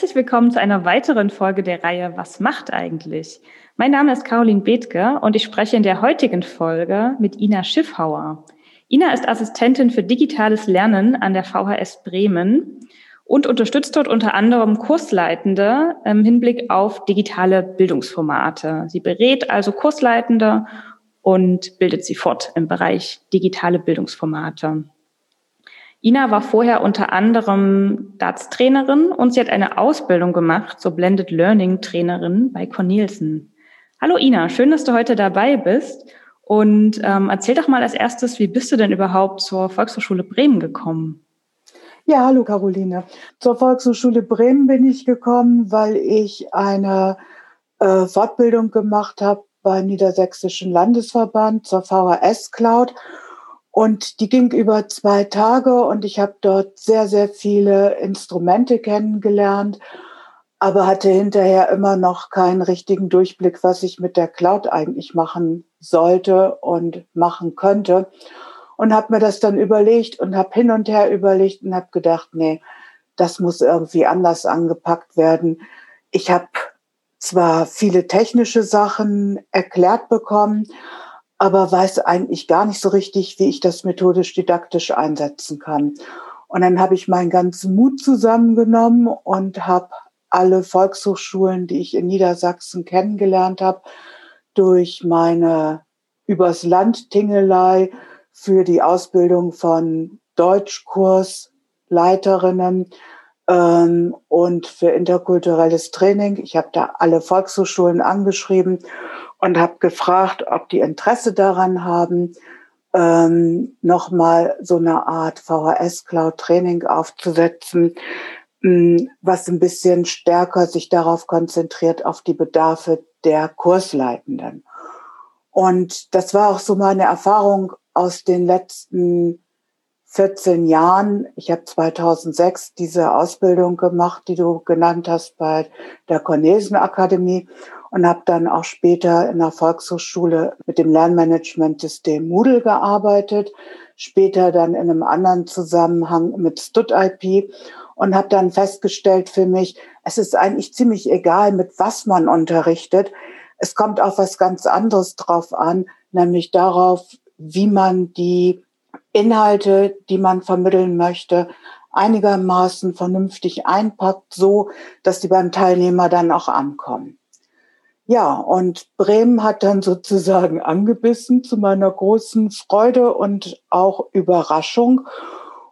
Herzlich willkommen zu einer weiteren Folge der Reihe Was macht eigentlich? Mein Name ist Caroline Bethke und ich spreche in der heutigen Folge mit Ina Schiffhauer. Ina ist Assistentin für digitales Lernen an der VHS Bremen und unterstützt dort unter anderem Kursleitende im Hinblick auf digitale Bildungsformate. Sie berät also Kursleitende und bildet sie fort im Bereich digitale Bildungsformate. Ina war vorher unter anderem DATS-Trainerin und sie hat eine Ausbildung gemacht zur Blended Learning Trainerin bei Cornelsen. Hallo Ina, schön, dass du heute dabei bist. Und ähm, erzähl doch mal als erstes, wie bist du denn überhaupt zur Volkshochschule Bremen gekommen? Ja, hallo Caroline. Zur Volkshochschule Bremen bin ich gekommen, weil ich eine äh, Fortbildung gemacht habe beim Niedersächsischen Landesverband zur VHS Cloud. Und die ging über zwei Tage und ich habe dort sehr, sehr viele Instrumente kennengelernt, aber hatte hinterher immer noch keinen richtigen Durchblick, was ich mit der Cloud eigentlich machen sollte und machen könnte. Und habe mir das dann überlegt und habe hin und her überlegt und habe gedacht, nee, das muss irgendwie anders angepackt werden. Ich habe zwar viele technische Sachen erklärt bekommen, aber weiß eigentlich gar nicht so richtig, wie ich das methodisch didaktisch einsetzen kann. Und dann habe ich meinen ganzen Mut zusammengenommen und habe alle Volkshochschulen, die ich in Niedersachsen kennengelernt habe, durch meine übers Land Tingelei für die Ausbildung von Deutschkursleiterinnen ähm, und für interkulturelles Training. Ich habe da alle Volkshochschulen angeschrieben und habe gefragt, ob die Interesse daran haben, ähm, nochmal so eine Art VHS-Cloud-Training aufzusetzen, hm, was ein bisschen stärker sich darauf konzentriert, auf die Bedarfe der Kursleitenden. Und das war auch so meine Erfahrung aus den letzten 14 Jahren. Ich habe 2006 diese Ausbildung gemacht, die du genannt hast, bei der Cornelsen Akademie und habe dann auch später in der Volkshochschule mit dem Lernmanagementsystem Moodle gearbeitet, später dann in einem anderen Zusammenhang mit StudIP und habe dann festgestellt für mich, es ist eigentlich ziemlich egal, mit was man unterrichtet. Es kommt auf was ganz anderes drauf an, nämlich darauf, wie man die Inhalte, die man vermitteln möchte, einigermaßen vernünftig einpackt, so dass die beim Teilnehmer dann auch ankommen. Ja, und Bremen hat dann sozusagen angebissen zu meiner großen Freude und auch Überraschung.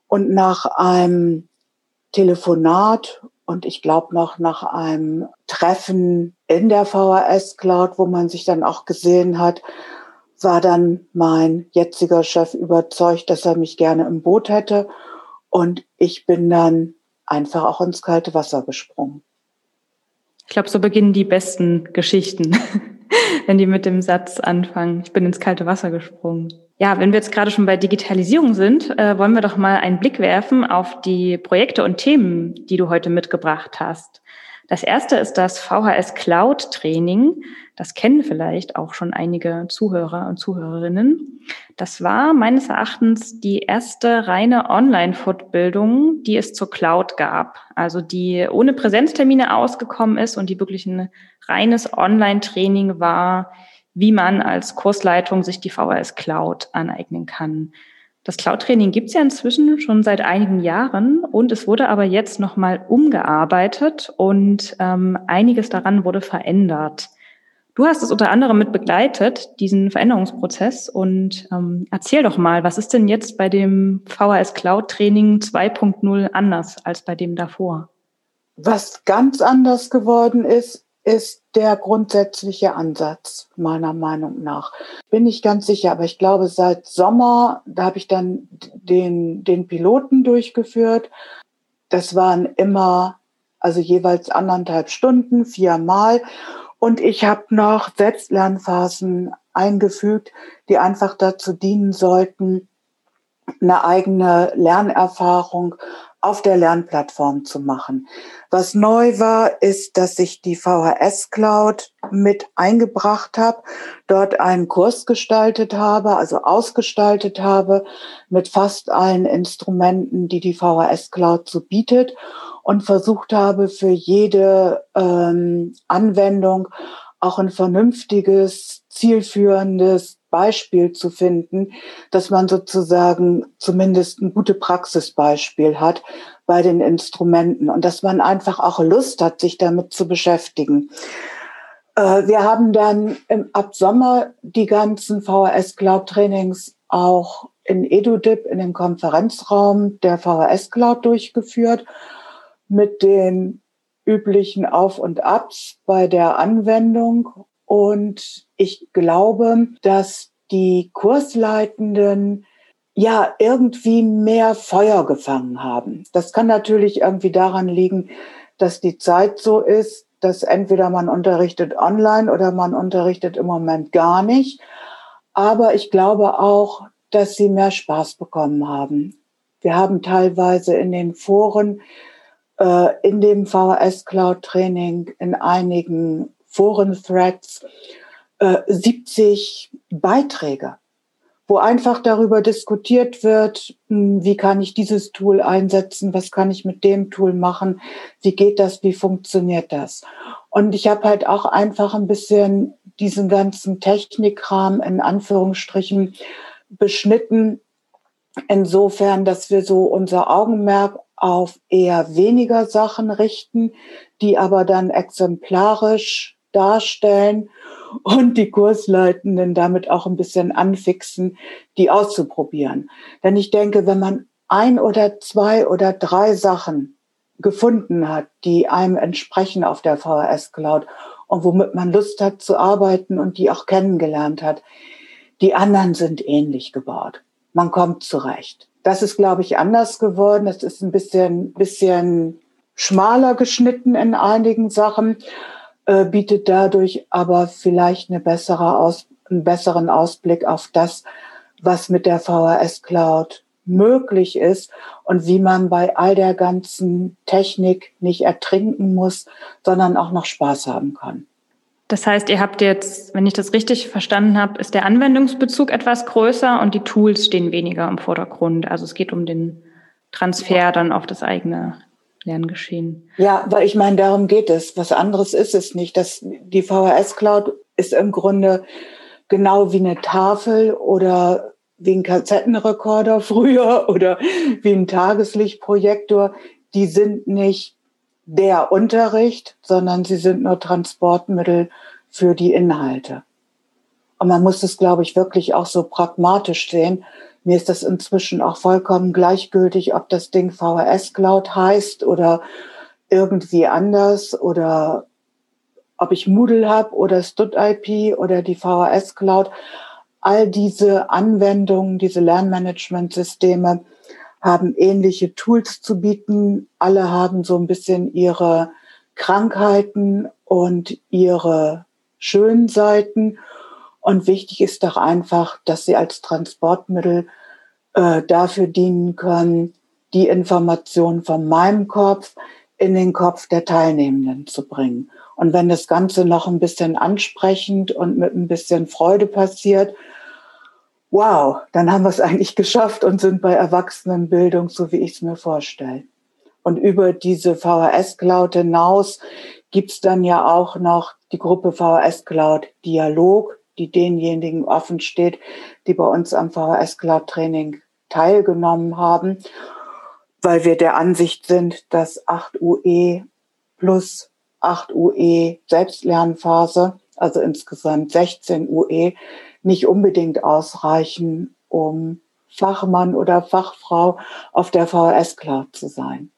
Und nach einem Telefonat und ich glaube noch nach einem Treffen in der VHS Cloud, wo man sich dann auch gesehen hat, war dann mein jetziger Chef überzeugt, dass er mich gerne im Boot hätte. Und ich bin dann einfach auch ins kalte Wasser gesprungen. Ich glaube, so beginnen die besten Geschichten, wenn die mit dem Satz anfangen. Ich bin ins kalte Wasser gesprungen. Ja, wenn wir jetzt gerade schon bei Digitalisierung sind, äh, wollen wir doch mal einen Blick werfen auf die Projekte und Themen, die du heute mitgebracht hast. Das erste ist das VHS Cloud Training. Das kennen vielleicht auch schon einige Zuhörer und Zuhörerinnen. Das war meines Erachtens die erste reine Online-Fortbildung, die es zur Cloud gab. Also die ohne Präsenztermine ausgekommen ist und die wirklich ein reines Online-Training war, wie man als Kursleitung sich die VHS Cloud aneignen kann. Das Cloud-Training gibt es ja inzwischen schon seit einigen Jahren und es wurde aber jetzt nochmal umgearbeitet und ähm, einiges daran wurde verändert. Du hast es unter anderem mit begleitet, diesen Veränderungsprozess und ähm, erzähl doch mal, was ist denn jetzt bei dem VHS Cloud Training 2.0 anders als bei dem davor? Was ganz anders geworden ist, ist der grundsätzliche Ansatz, meiner Meinung nach. Bin ich ganz sicher, aber ich glaube, seit Sommer, da habe ich dann den, den Piloten durchgeführt. Das waren immer, also jeweils anderthalb Stunden, viermal. Und ich habe noch Selbstlernphasen eingefügt, die einfach dazu dienen sollten, eine eigene Lernerfahrung auf der Lernplattform zu machen. Was neu war, ist, dass ich die VHS Cloud mit eingebracht habe, dort einen Kurs gestaltet habe, also ausgestaltet habe mit fast allen Instrumenten, die die VHS Cloud so bietet und versucht habe, für jede ähm, Anwendung auch ein vernünftiges, zielführendes Beispiel zu finden, dass man sozusagen zumindest ein gute Praxisbeispiel hat bei den Instrumenten und dass man einfach auch Lust hat, sich damit zu beschäftigen. Äh, wir haben dann im, ab Sommer die ganzen VHS Cloud Trainings auch in EduDip in dem Konferenzraum der VHS Cloud durchgeführt mit den üblichen Auf und Abs bei der Anwendung und ich glaube, dass die Kursleitenden ja irgendwie mehr Feuer gefangen haben. Das kann natürlich irgendwie daran liegen, dass die Zeit so ist, dass entweder man unterrichtet online oder man unterrichtet im Moment gar nicht. Aber ich glaube auch, dass sie mehr Spaß bekommen haben. Wir haben teilweise in den Foren, äh, in dem VHS Cloud Training, in einigen Foren-Threads äh, 70 Beiträge, wo einfach darüber diskutiert wird, hm, wie kann ich dieses Tool einsetzen, was kann ich mit dem Tool machen, wie geht das, wie funktioniert das. Und ich habe halt auch einfach ein bisschen diesen ganzen Technikrahmen in Anführungsstrichen beschnitten, insofern, dass wir so unser Augenmerk auf eher weniger Sachen richten, die aber dann exemplarisch darstellen und die Kursleitenden damit auch ein bisschen anfixen, die auszuprobieren. Denn ich denke, wenn man ein oder zwei oder drei Sachen gefunden hat, die einem entsprechen auf der VHS Cloud und womit man Lust hat zu arbeiten und die auch kennengelernt hat, die anderen sind ähnlich gebaut. Man kommt zurecht. Das ist, glaube ich, anders geworden. Es ist ein bisschen, bisschen schmaler geschnitten in einigen Sachen. Äh, bietet dadurch aber vielleicht eine bessere Aus, einen besseren Ausblick auf das, was mit der VHS Cloud möglich ist und wie man bei all der ganzen Technik nicht ertrinken muss, sondern auch noch Spaß haben kann. Das heißt, ihr habt jetzt, wenn ich das richtig verstanden habe, ist der Anwendungsbezug etwas größer und die Tools stehen weniger im Vordergrund. Also es geht um den Transfer dann auf das eigene Lerngeschehen. Ja, weil ich meine, darum geht es. Was anderes ist es nicht. Das, die VHS Cloud ist im Grunde genau wie eine Tafel oder wie ein Kassettenrekorder früher oder wie ein Tageslichtprojektor. Die sind nicht der Unterricht, sondern sie sind nur Transportmittel für die Inhalte. Und man muss es, glaube ich, wirklich auch so pragmatisch sehen. Mir ist das inzwischen auch vollkommen gleichgültig, ob das Ding VHS Cloud heißt oder irgendwie anders oder ob ich Moodle habe oder StudIP oder die VHS Cloud. All diese Anwendungen, diese Lernmanagementsysteme haben ähnliche Tools zu bieten. Alle haben so ein bisschen ihre Krankheiten und ihre schönen Seiten. Und wichtig ist doch einfach, dass sie als Transportmittel äh, dafür dienen können, die Information von meinem Kopf in den Kopf der Teilnehmenden zu bringen. Und wenn das Ganze noch ein bisschen ansprechend und mit ein bisschen Freude passiert, wow, dann haben wir es eigentlich geschafft und sind bei Erwachsenenbildung, so wie ich es mir vorstelle. Und über diese VHS Cloud hinaus gibt's dann ja auch noch die Gruppe VHS Cloud Dialog, die denjenigen offen steht, die bei uns am VHS Cloud Training teilgenommen haben, weil wir der Ansicht sind, dass 8 UE plus 8 UE Selbstlernphase, also insgesamt 16 UE, nicht unbedingt ausreichen, um Fachmann oder Fachfrau auf der VHS Cloud zu sein.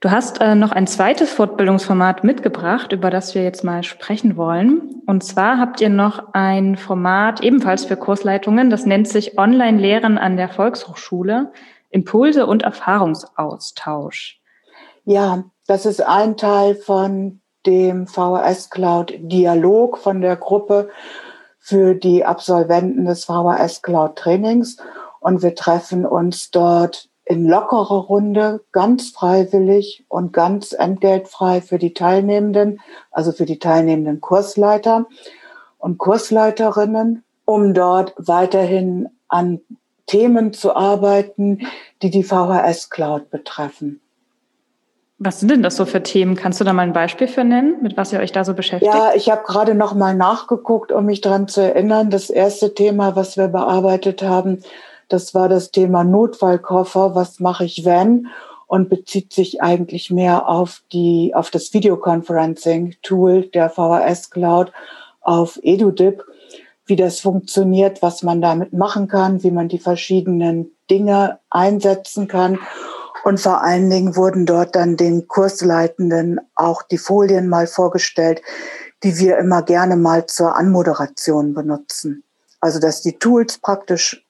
Du hast äh, noch ein zweites Fortbildungsformat mitgebracht, über das wir jetzt mal sprechen wollen. Und zwar habt ihr noch ein Format ebenfalls für Kursleitungen, das nennt sich Online-Lehren an der Volkshochschule, Impulse und Erfahrungsaustausch. Ja, das ist ein Teil von dem VHS Cloud Dialog von der Gruppe für die Absolventen des VHS Cloud Trainings. Und wir treffen uns dort in lockerer Runde, ganz freiwillig und ganz entgeltfrei für die Teilnehmenden, also für die teilnehmenden Kursleiter und Kursleiterinnen, um dort weiterhin an Themen zu arbeiten, die die VHS Cloud betreffen. Was sind denn das so für Themen? Kannst du da mal ein Beispiel für nennen, mit was ihr euch da so beschäftigt? Ja, ich habe gerade noch mal nachgeguckt, um mich daran zu erinnern. Das erste Thema, was wir bearbeitet haben, das war das Thema Notfallkoffer. Was mache ich wenn? Und bezieht sich eigentlich mehr auf die, auf das Videoconferencing-Tool der VHS Cloud auf EduDip, wie das funktioniert, was man damit machen kann, wie man die verschiedenen Dinge einsetzen kann und vor allen Dingen wurden dort dann den Kursleitenden auch die Folien mal vorgestellt, die wir immer gerne mal zur Anmoderation benutzen. Also dass die Tools praktisch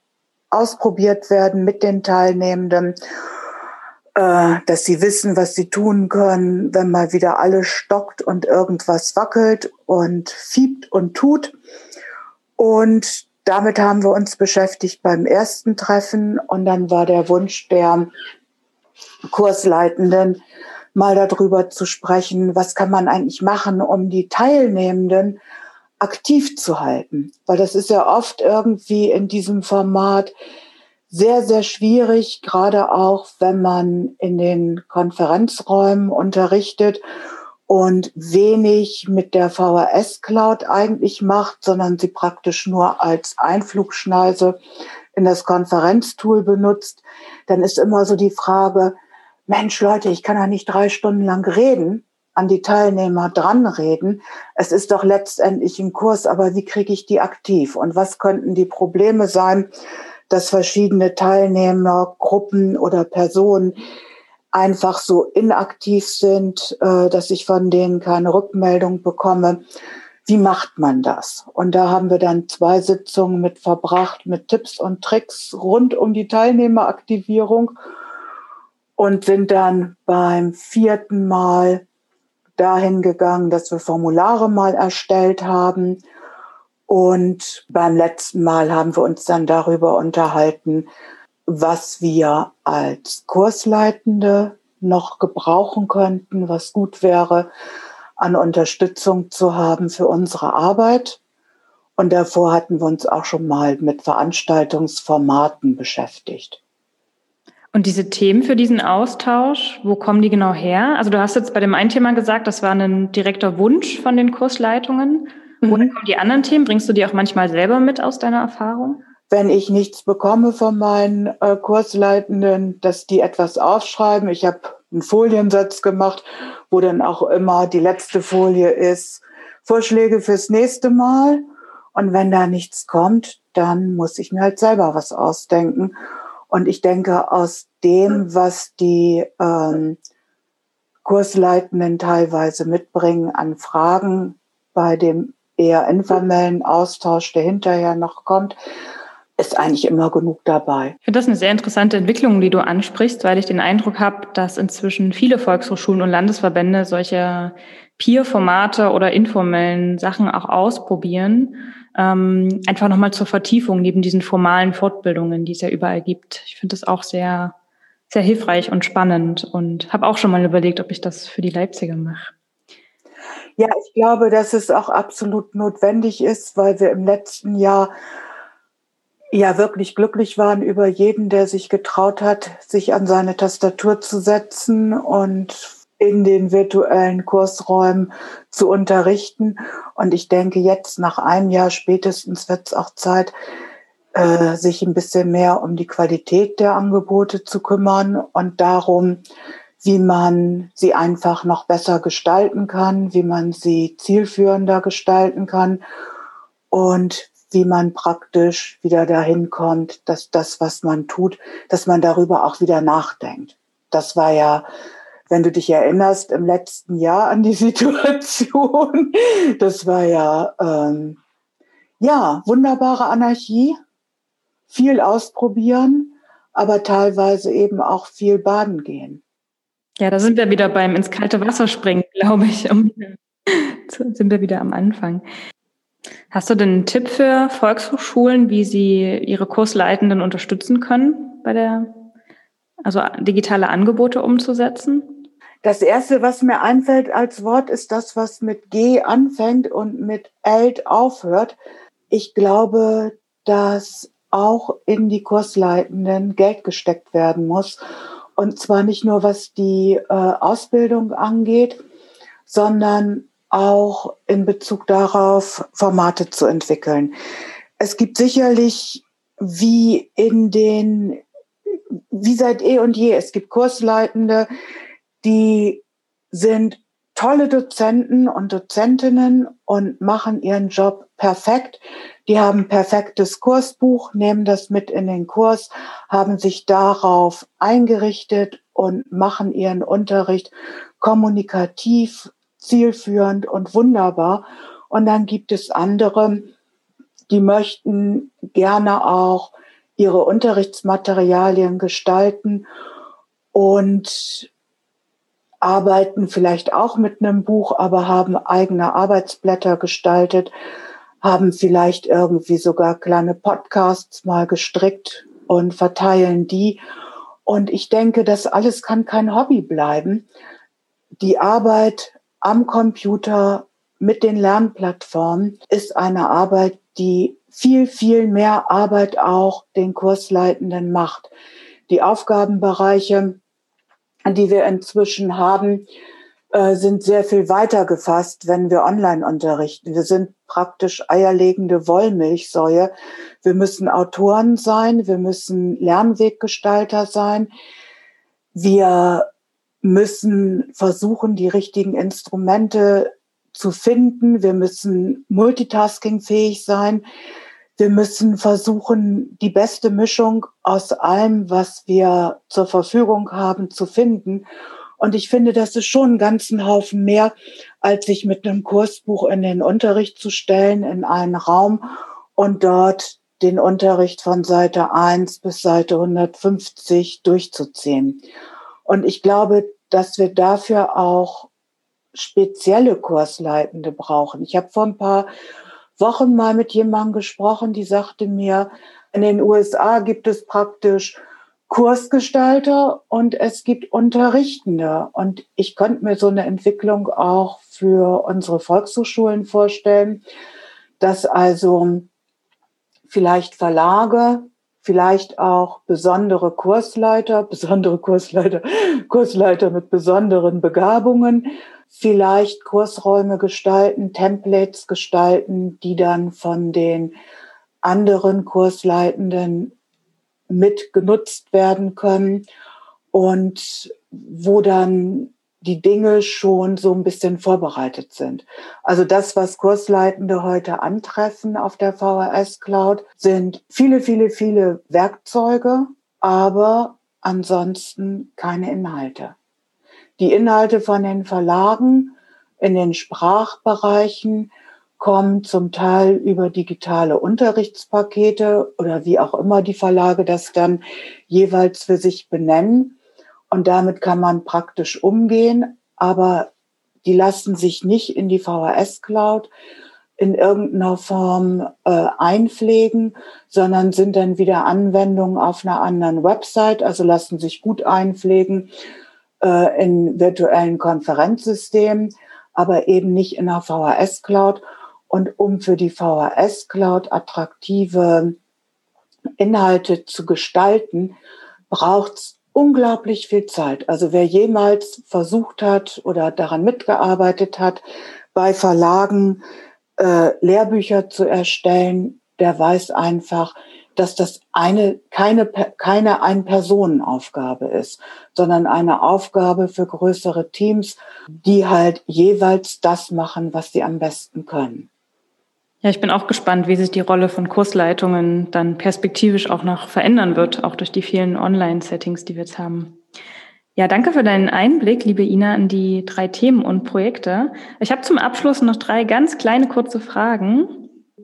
ausprobiert werden mit den Teilnehmenden, äh, dass sie wissen, was sie tun können, wenn mal wieder alles stockt und irgendwas wackelt und fiebt und tut. Und damit haben wir uns beschäftigt beim ersten Treffen und dann war der Wunsch der Kursleitenden mal darüber zu sprechen, was kann man eigentlich machen, um die Teilnehmenden aktiv zu halten. Weil das ist ja oft irgendwie in diesem Format sehr, sehr schwierig, gerade auch wenn man in den Konferenzräumen unterrichtet und wenig mit der VHS Cloud eigentlich macht, sondern sie praktisch nur als Einflugschneise in das Konferenztool benutzt, dann ist immer so die Frage, Mensch, Leute, ich kann ja nicht drei Stunden lang reden, an die Teilnehmer dran reden. Es ist doch letztendlich ein Kurs, aber wie kriege ich die aktiv? Und was könnten die Probleme sein, dass verschiedene Teilnehmer, Gruppen oder Personen einfach so inaktiv sind, äh, dass ich von denen keine Rückmeldung bekomme? Wie macht man das? Und da haben wir dann zwei Sitzungen mit verbracht, mit Tipps und Tricks rund um die Teilnehmeraktivierung und sind dann beim vierten Mal dahin gegangen, dass wir Formulare mal erstellt haben. Und beim letzten Mal haben wir uns dann darüber unterhalten, was wir als Kursleitende noch gebrauchen könnten, was gut wäre, an Unterstützung zu haben für unsere Arbeit. Und davor hatten wir uns auch schon mal mit Veranstaltungsformaten beschäftigt. Und diese Themen für diesen Austausch, wo kommen die genau her? Also du hast jetzt bei dem einen Thema gesagt, das war ein direkter Wunsch von den Kursleitungen. Mhm. Woher kommen die anderen Themen? Bringst du die auch manchmal selber mit aus deiner Erfahrung? Wenn ich nichts bekomme von meinen äh, Kursleitenden, dass die etwas aufschreiben. Ich habe einen Foliensatz gemacht, wo dann auch immer die letzte Folie ist, Vorschläge fürs nächste Mal. Und wenn da nichts kommt, dann muss ich mir halt selber was ausdenken. Und ich denke, aus dem, was die ähm, Kursleitenden teilweise mitbringen an Fragen bei dem eher informellen Austausch, der hinterher noch kommt, ist eigentlich immer genug dabei. Ich finde das eine sehr interessante Entwicklung, die du ansprichst, weil ich den Eindruck habe, dass inzwischen viele Volkshochschulen und Landesverbände solche Peer-Formate oder informellen Sachen auch ausprobieren ähm, einfach nochmal zur Vertiefung neben diesen formalen Fortbildungen, die es ja überall gibt. Ich finde das auch sehr, sehr hilfreich und spannend und habe auch schon mal überlegt, ob ich das für die Leipziger mache. Ja, ich glaube, dass es auch absolut notwendig ist, weil wir im letzten Jahr ja wirklich glücklich waren über jeden, der sich getraut hat, sich an seine Tastatur zu setzen und in den virtuellen Kursräumen zu unterrichten. Und ich denke, jetzt nach einem Jahr spätestens wird es auch Zeit, äh, sich ein bisschen mehr um die Qualität der Angebote zu kümmern und darum, wie man sie einfach noch besser gestalten kann, wie man sie zielführender gestalten kann und wie man praktisch wieder dahin kommt, dass das, was man tut, dass man darüber auch wieder nachdenkt. Das war ja wenn du dich erinnerst, im letzten Jahr an die Situation. Das war ja, ähm, ja, wunderbare Anarchie, viel ausprobieren, aber teilweise eben auch viel baden gehen. Ja, da sind wir wieder beim ins kalte Wasser springen, glaube ich. Sind wir wieder am Anfang. Hast du denn einen Tipp für Volkshochschulen, wie sie ihre Kursleitenden unterstützen können bei der Also digitale Angebote umzusetzen? Das erste, was mir einfällt als Wort, ist das, was mit G anfängt und mit Eld aufhört. Ich glaube, dass auch in die Kursleitenden Geld gesteckt werden muss. Und zwar nicht nur was die äh, Ausbildung angeht, sondern auch in Bezug darauf, Formate zu entwickeln. Es gibt sicherlich wie in den, wie seit eh und je, es gibt Kursleitende, die sind tolle Dozenten und Dozentinnen und machen ihren Job perfekt. Die haben perfektes Kursbuch, nehmen das mit in den Kurs, haben sich darauf eingerichtet und machen ihren Unterricht kommunikativ, zielführend und wunderbar. Und dann gibt es andere, die möchten gerne auch ihre Unterrichtsmaterialien gestalten und arbeiten vielleicht auch mit einem Buch, aber haben eigene Arbeitsblätter gestaltet, haben vielleicht irgendwie sogar kleine Podcasts mal gestrickt und verteilen die. Und ich denke, das alles kann kein Hobby bleiben. Die Arbeit am Computer mit den Lernplattformen ist eine Arbeit, die viel, viel mehr Arbeit auch den Kursleitenden macht. Die Aufgabenbereiche, die wir inzwischen haben, äh, sind sehr viel weiter gefasst, wenn wir online unterrichten. Wir sind praktisch eierlegende Wollmilchsäue. Wir müssen Autoren sein, wir müssen Lernweggestalter sein. Wir müssen versuchen, die richtigen Instrumente zu finden. Wir müssen multitaskingfähig sein. Wir müssen versuchen, die beste Mischung aus allem, was wir zur Verfügung haben, zu finden. Und ich finde, das ist schon einen ganzen Haufen mehr, als sich mit einem Kursbuch in den Unterricht zu stellen, in einen Raum und dort den Unterricht von Seite 1 bis Seite 150 durchzuziehen. Und ich glaube, dass wir dafür auch spezielle Kursleitende brauchen. Ich habe vor ein paar Wochen mal mit jemandem gesprochen, die sagte mir, in den USA gibt es praktisch Kursgestalter und es gibt Unterrichtende. Und ich könnte mir so eine Entwicklung auch für unsere Volkshochschulen vorstellen, dass also vielleicht Verlage, vielleicht auch besondere Kursleiter, besondere Kursleiter, Kursleiter mit besonderen Begabungen, vielleicht Kursräume gestalten, Templates gestalten, die dann von den anderen Kursleitenden mit genutzt werden können und wo dann die Dinge schon so ein bisschen vorbereitet sind. Also das, was Kursleitende heute antreffen auf der VHS Cloud, sind viele, viele, viele Werkzeuge, aber ansonsten keine Inhalte. Die Inhalte von den Verlagen in den Sprachbereichen kommen zum Teil über digitale Unterrichtspakete oder wie auch immer die Verlage das dann jeweils für sich benennen. Und damit kann man praktisch umgehen, aber die lassen sich nicht in die VHS-Cloud in irgendeiner Form äh, einpflegen, sondern sind dann wieder Anwendungen auf einer anderen Website, also lassen sich gut einpflegen äh, in virtuellen Konferenzsystemen, aber eben nicht in der VHS-Cloud. Und um für die VHS-Cloud attraktive Inhalte zu gestalten, braucht es unglaublich viel Zeit. Also wer jemals versucht hat oder daran mitgearbeitet hat, bei Verlagen äh, Lehrbücher zu erstellen, der weiß einfach, dass das eine, keine, keine Ein-Personen-Aufgabe ist, sondern eine Aufgabe für größere Teams, die halt jeweils das machen, was sie am besten können. Ja, ich bin auch gespannt, wie sich die Rolle von Kursleitungen dann perspektivisch auch noch verändern wird, auch durch die vielen Online-Settings, die wir jetzt haben. Ja, danke für deinen Einblick, liebe Ina, in die drei Themen und Projekte. Ich habe zum Abschluss noch drei ganz kleine kurze Fragen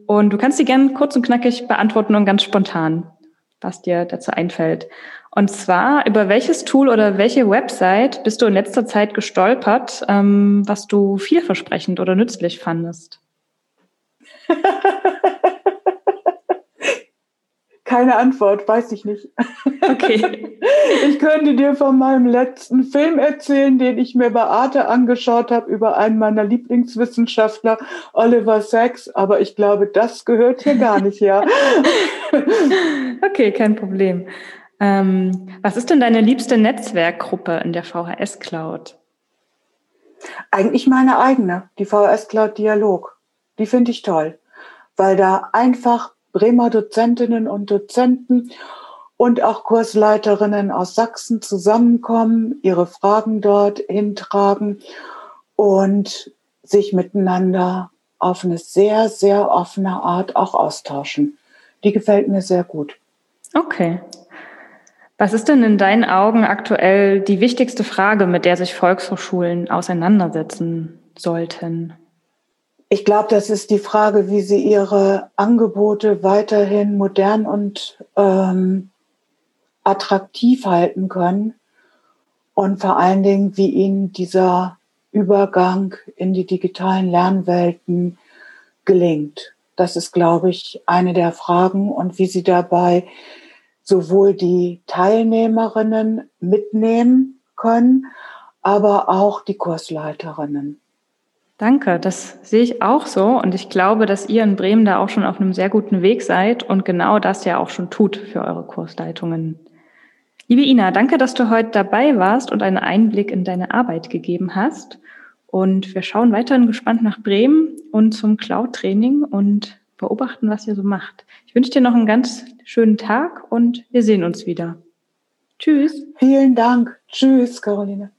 und du kannst die gerne kurz und knackig beantworten und ganz spontan, was dir dazu einfällt. Und zwar, über welches Tool oder welche Website bist du in letzter Zeit gestolpert, ähm, was du vielversprechend oder nützlich fandest? Keine Antwort, weiß ich nicht. Okay. Ich könnte dir von meinem letzten Film erzählen, den ich mir bei Arte angeschaut habe über einen meiner Lieblingswissenschaftler, Oliver Sacks, aber ich glaube, das gehört hier gar nicht her. Okay, kein Problem. Ähm, was ist denn deine liebste Netzwerkgruppe in der VHS Cloud? Eigentlich meine eigene, die VHS Cloud Dialog. Die finde ich toll, weil da einfach Bremer Dozentinnen und Dozenten und auch Kursleiterinnen aus Sachsen zusammenkommen, ihre Fragen dort hintragen und sich miteinander auf eine sehr, sehr offene Art auch austauschen. Die gefällt mir sehr gut. Okay. Was ist denn in deinen Augen aktuell die wichtigste Frage, mit der sich Volkshochschulen auseinandersetzen sollten? Ich glaube, das ist die Frage, wie sie ihre Angebote weiterhin modern und ähm, attraktiv halten können und vor allen Dingen, wie ihnen dieser Übergang in die digitalen Lernwelten gelingt. Das ist, glaube ich, eine der Fragen und wie sie dabei sowohl die Teilnehmerinnen mitnehmen können, aber auch die Kursleiterinnen. Danke, das sehe ich auch so und ich glaube, dass ihr in Bremen da auch schon auf einem sehr guten Weg seid und genau das ja auch schon tut für eure Kursleitungen. Liebe Ina, danke, dass du heute dabei warst und einen Einblick in deine Arbeit gegeben hast. Und wir schauen weiterhin gespannt nach Bremen und zum Cloud-Training und beobachten, was ihr so macht. Ich wünsche dir noch einen ganz schönen Tag und wir sehen uns wieder. Tschüss. Vielen Dank. Tschüss, Caroline.